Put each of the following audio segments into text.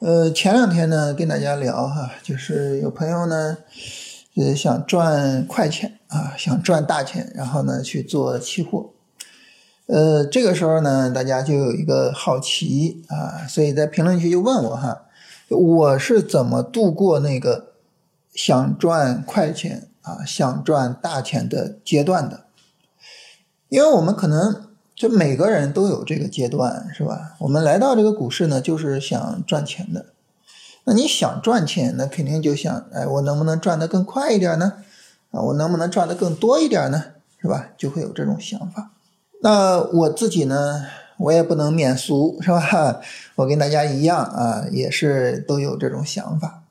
呃，前两天呢，跟大家聊哈，就是有朋友呢，呃，想赚快钱啊，想赚大钱，然后呢去做期货。呃，这个时候呢，大家就有一个好奇啊，所以在评论区就问我哈，我是怎么度过那个想赚快钱啊，想赚大钱的阶段的？因为我们可能。就每个人都有这个阶段，是吧？我们来到这个股市呢，就是想赚钱的。那你想赚钱，那肯定就想，哎，我能不能赚得更快一点呢？啊，我能不能赚得更多一点呢？是吧？就会有这种想法。那我自己呢，我也不能免俗，是吧？我跟大家一样啊，也是都有这种想法。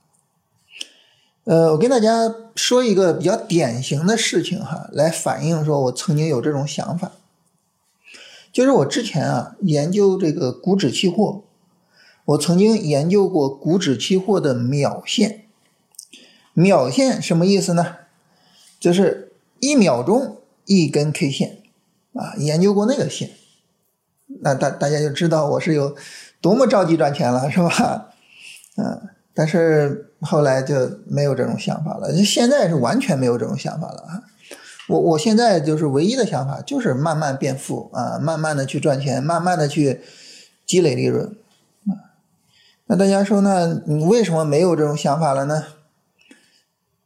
呃，我跟大家说一个比较典型的事情哈，来反映说我曾经有这种想法。就是我之前啊研究这个股指期货，我曾经研究过股指期货的秒线。秒线什么意思呢？就是一秒钟一根 K 线啊，研究过那个线，那大大家就知道我是有多么着急赚钱了，是吧？嗯，但是后来就没有这种想法了，现在是完全没有这种想法了啊。我我现在就是唯一的想法，就是慢慢变富啊，慢慢的去赚钱，慢慢的去积累利润。那大家说呢？你为什么没有这种想法了呢？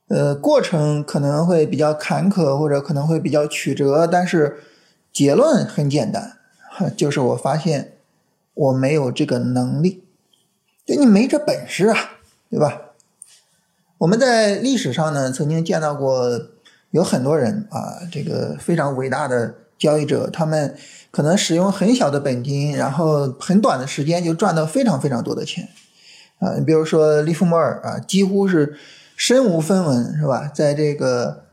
呃，过程可能会比较坎坷，或者可能会比较曲折，但是结论很简单，就是我发现我没有这个能力，就你没这本事啊，对吧？我们在历史上呢，曾经见到过。有很多人啊，这个非常伟大的交易者，他们可能使用很小的本金，然后很短的时间就赚到非常非常多的钱啊。你比如说利弗莫尔啊，几乎是身无分文，是吧？在这个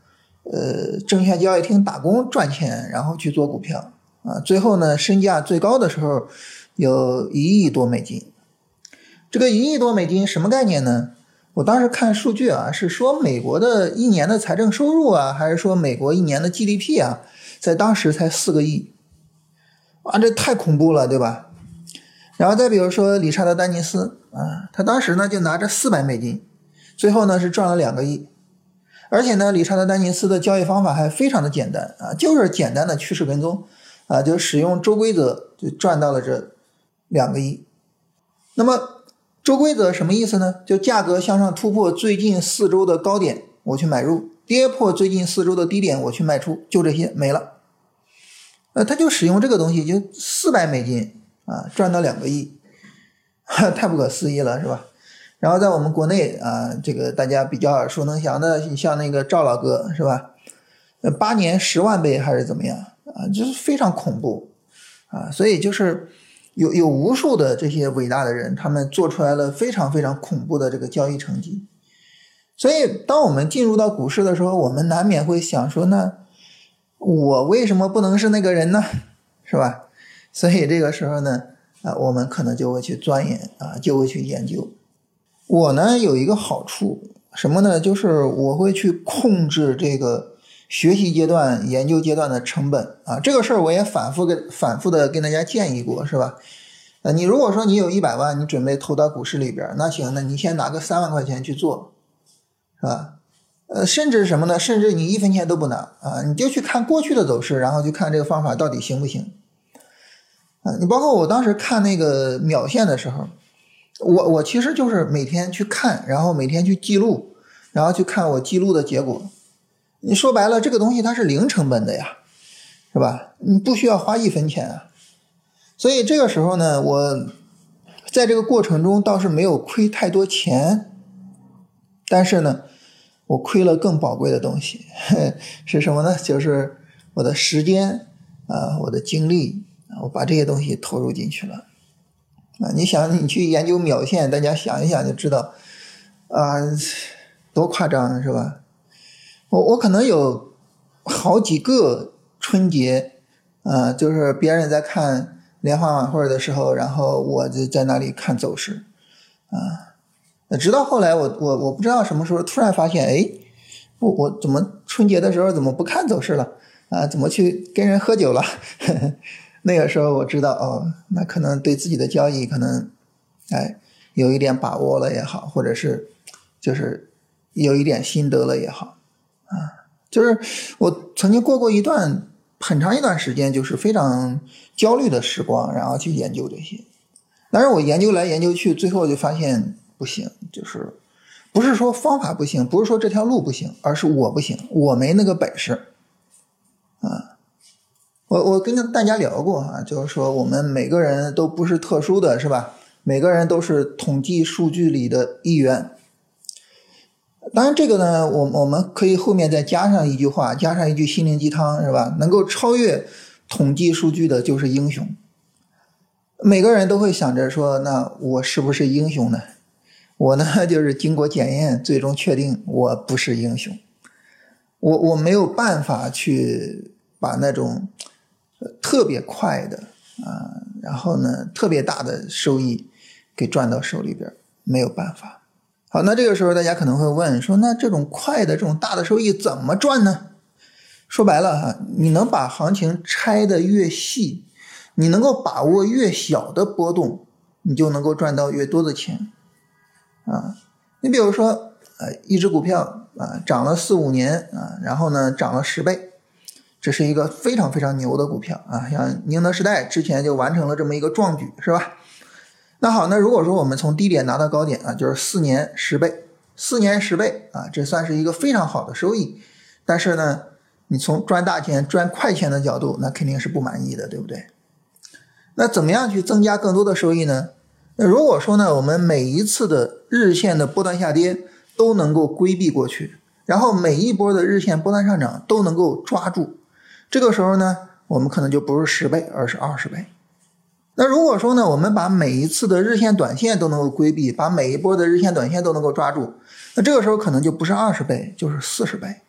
呃证券交易厅打工赚钱，然后去做股票啊，最后呢，身价最高的时候有一亿多美金。这个一亿多美金什么概念呢？我当时看数据啊，是说美国的一年的财政收入啊，还是说美国一年的 GDP 啊，在当时才四个亿，啊，这太恐怖了，对吧？然后再比如说理查德丹尼斯啊，他当时呢就拿着四百美金，最后呢是赚了两个亿，而且呢，理查德丹尼斯的交易方法还非常的简单啊，就是简单的趋势跟踪啊，就使用周规则就赚到了这两个亿，那么。周规则什么意思呢？就价格向上突破最近四周的高点，我去买入；跌破最近四周的低点，我去卖出。就这些没了。呃，他就使用这个东西，就四百美金啊，赚到两个亿，太不可思议了，是吧？然后在我们国内啊，这个大家比较耳熟能详的，你像那个赵老哥，是吧？呃，八年十万倍还是怎么样啊？就是非常恐怖啊！所以就是。有有无数的这些伟大的人，他们做出来了非常非常恐怖的这个交易成绩。所以，当我们进入到股市的时候，我们难免会想说：那我为什么不能是那个人呢？是吧？所以这个时候呢，啊，我们可能就会去钻研啊，就会去研究。我呢有一个好处，什么呢？就是我会去控制这个。学习阶段、研究阶段的成本啊，这个事儿我也反复跟反复的跟大家建议过，是吧？呃，你如果说你有一百万，你准备投到股市里边，那行，那你先拿个三万块钱去做，是吧？呃，甚至什么呢？甚至你一分钱都不拿啊，你就去看过去的走势，然后去看这个方法到底行不行？啊，你包括我当时看那个秒线的时候，我我其实就是每天去看，然后每天去记录，然后去看我记录的结果。你说白了，这个东西它是零成本的呀，是吧？你不需要花一分钱啊。所以这个时候呢，我在这个过程中倒是没有亏太多钱，但是呢，我亏了更宝贵的东西，是什么呢？就是我的时间啊，我的精力，我把这些东西投入进去了啊。你想，你去研究秒线，大家想一想就知道啊，多夸张是吧？我我可能有好几个春节，啊，就是别人在看联欢晚会的时候，然后我就在那里看走势，啊，直到后来我我我不知道什么时候突然发现，哎，我我怎么春节的时候怎么不看走势了？啊，怎么去跟人喝酒了？那个时候我知道，哦，那可能对自己的交易可能，哎，有一点把握了也好，或者是就是有一点心得了也好，就是我曾经过过一段很长一段时间，就是非常焦虑的时光，然后去研究这些。但是我研究来研究去，最后就发现不行，就是不是说方法不行，不是说这条路不行，而是我不行，我没那个本事，啊。我我跟大家聊过啊，就是说我们每个人都不是特殊的，是吧？每个人都是统计数据里的一员。当然，这个呢，我我们可以后面再加上一句话，加上一句心灵鸡汤，是吧？能够超越统计数据的就是英雄。每个人都会想着说，那我是不是英雄呢？我呢，就是经过检验，最终确定我不是英雄。我我没有办法去把那种。特别快的啊，然后呢，特别大的收益给赚到手里边，没有办法。好，那这个时候大家可能会问说，那这种快的这种大的收益怎么赚呢？说白了哈，你能把行情拆的越细，你能够把握越小的波动，你就能够赚到越多的钱啊。你比如说，呃，一只股票啊，涨了四五年啊，然后呢，涨了十倍。这是一个非常非常牛的股票啊，像宁德时代之前就完成了这么一个壮举，是吧？那好，那如果说我们从低点拿到高点啊，就是四年十倍，四年十倍啊，这算是一个非常好的收益。但是呢，你从赚大钱、赚快钱的角度，那肯定是不满意的，对不对？那怎么样去增加更多的收益呢？那如果说呢，我们每一次的日线的波段下跌都能够规避过去，然后每一波的日线波段上涨都能够抓住。这个时候呢，我们可能就不是十倍，而是二十倍。那如果说呢，我们把每一次的日线、短线都能够规避，把每一波的日线、短线都能够抓住，那这个时候可能就不是二十倍，就是四十倍。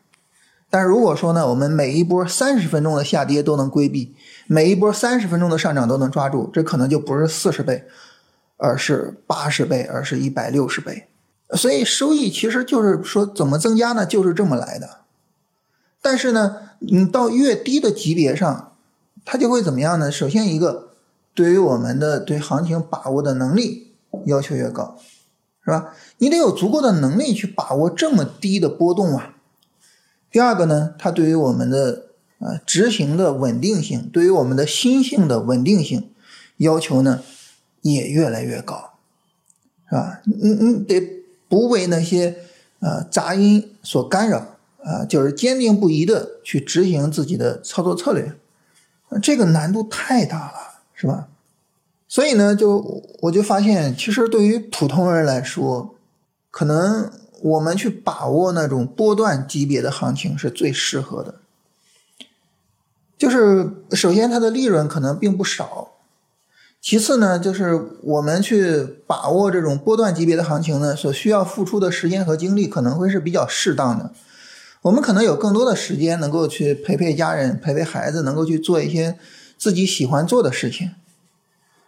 但是如果说呢，我们每一波三十分钟的下跌都能规避，每一波三十分钟的上涨都能抓住，这可能就不是四十倍，而是八十倍，而是一百六十倍。所以收益其实就是说怎么增加呢？就是这么来的。但是呢，你到越低的级别上，它就会怎么样呢？首先一个，对于我们的对行情把握的能力要求越高，是吧？你得有足够的能力去把握这么低的波动啊。第二个呢，它对于我们的呃执行的稳定性，对于我们的心性的稳定性要求呢也越来越高，是吧？你你得不为那些呃杂音所干扰。啊，就是坚定不移的去执行自己的操作策略，这个难度太大了，是吧？所以呢，就我就发现，其实对于普通人来说，可能我们去把握那种波段级别的行情是最适合的。就是首先它的利润可能并不少，其次呢，就是我们去把握这种波段级别的行情呢，所需要付出的时间和精力可能会是比较适当的。我们可能有更多的时间能够去陪陪家人、陪陪孩子，能够去做一些自己喜欢做的事情。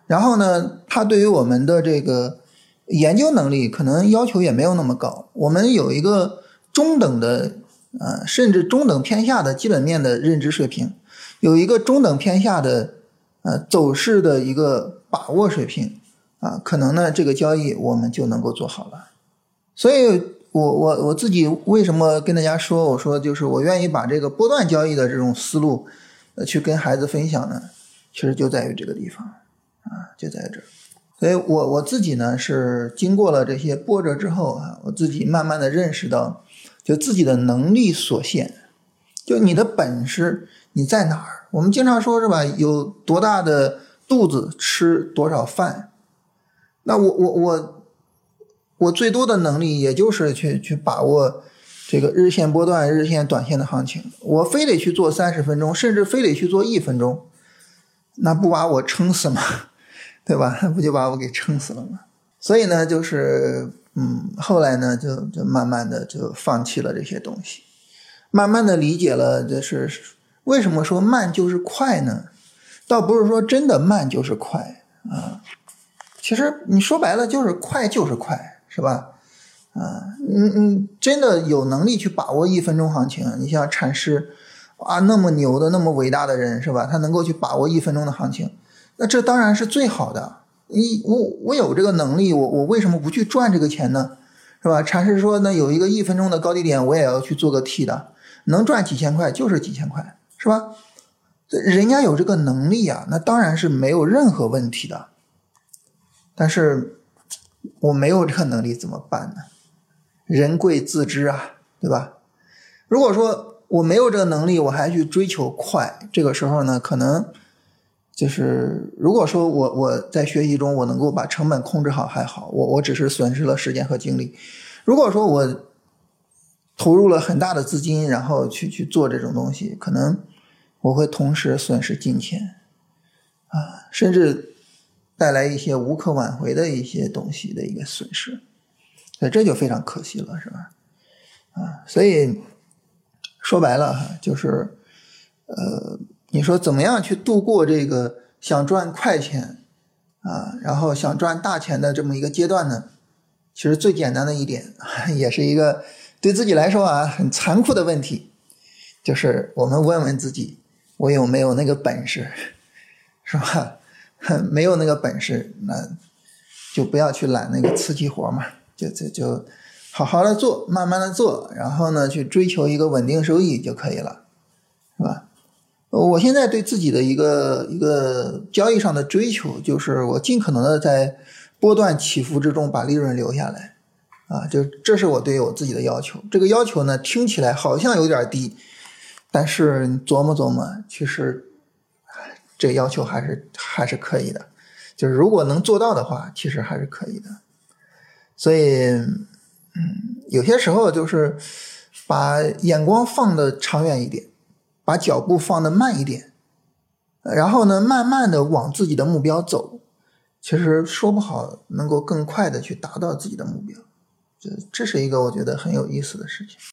然后呢，它对于我们的这个研究能力可能要求也没有那么高。我们有一个中等的，呃，甚至中等偏下的基本面的认知水平，有一个中等偏下的，呃，走势的一个把握水平，啊，可能呢，这个交易我们就能够做好了。所以。我我我自己为什么跟大家说？我说就是我愿意把这个波段交易的这种思路，呃，去跟孩子分享呢，其实就在于这个地方，就在这儿。所以我我自己呢是经过了这些波折之后啊，我自己慢慢的认识到，就自己的能力所限，就你的本事你在哪儿？我们经常说是吧，有多大的肚子吃多少饭。那我我我。我最多的能力也就是去去把握这个日线波段、日线短线的行情。我非得去做三十分钟，甚至非得去做一分钟，那不把我撑死吗？对吧？不就把我给撑死了吗？所以呢，就是嗯，后来呢，就就慢慢的就放弃了这些东西，慢慢的理解了，就是为什么说慢就是快呢？倒不是说真的慢就是快啊，其实你说白了就是快就是快。是吧？啊，嗯嗯，真的有能力去把握一分钟行情。你像禅师，啊，那么牛的、那么伟大的人，是吧？他能够去把握一分钟的行情，那这当然是最好的。你我我有这个能力，我我为什么不去赚这个钱呢？是吧？禅师说呢，有一个一分钟的高低点，我也要去做个 T 的，能赚几千块就是几千块，是吧？人家有这个能力啊，那当然是没有任何问题的。但是我没有这个能力怎么办呢？人贵自知啊，对吧？如果说我没有这个能力，我还去追求快，这个时候呢，可能就是如果说我我在学习中我能够把成本控制好还好，我我只是损失了时间和精力。如果说我投入了很大的资金，然后去去做这种东西，可能我会同时损失金钱啊，甚至带来一些无可挽回的一些东西的一个损失，所以这就非常可惜了，是吧？啊，所以。说白了哈，就是，呃，你说怎么样去度过这个想赚快钱啊，然后想赚大钱的这么一个阶段呢？其实最简单的一点，也是一个对自己来说啊很残酷的问题，就是我们问问自己，我有没有那个本事，是吧？没有那个本事，那就不要去揽那个瓷器活嘛，就就就。好好的做，慢慢的做，然后呢，去追求一个稳定收益就可以了，是吧？我现在对自己的一个一个交易上的追求，就是我尽可能的在波段起伏之中把利润留下来，啊，就这是我对我自己的要求。这个要求呢，听起来好像有点低，但是琢磨琢磨，其实这要求还是还是可以的。就是如果能做到的话，其实还是可以的。所以。嗯，有些时候就是把眼光放的长远一点，把脚步放得慢一点，然后呢，慢慢的往自己的目标走，其实说不好能够更快的去达到自己的目标，这这是一个我觉得很有意思的事情。